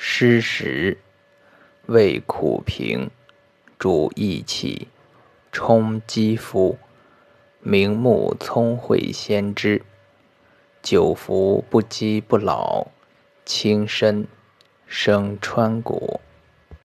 湿食，味苦平，主益气，充肌肤，明目聪慧先知。久服不饥不老，轻身生川谷。